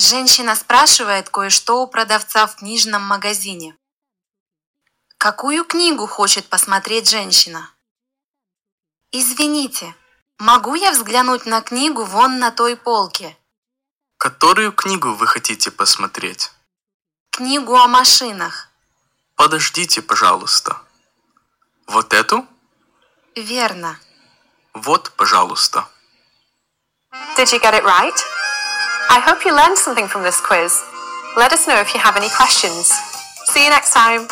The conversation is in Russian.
Женщина спрашивает кое-что у продавца в книжном магазине. Какую книгу хочет посмотреть женщина? Извините, могу я взглянуть на книгу вон на той полке? Которую книгу вы хотите посмотреть? Книгу о машинах. Подождите, пожалуйста. Вот эту? Верно. Вот, пожалуйста. Did you get it right? I hope you learned something from this quiz. Let us know if you have any questions. See you next time.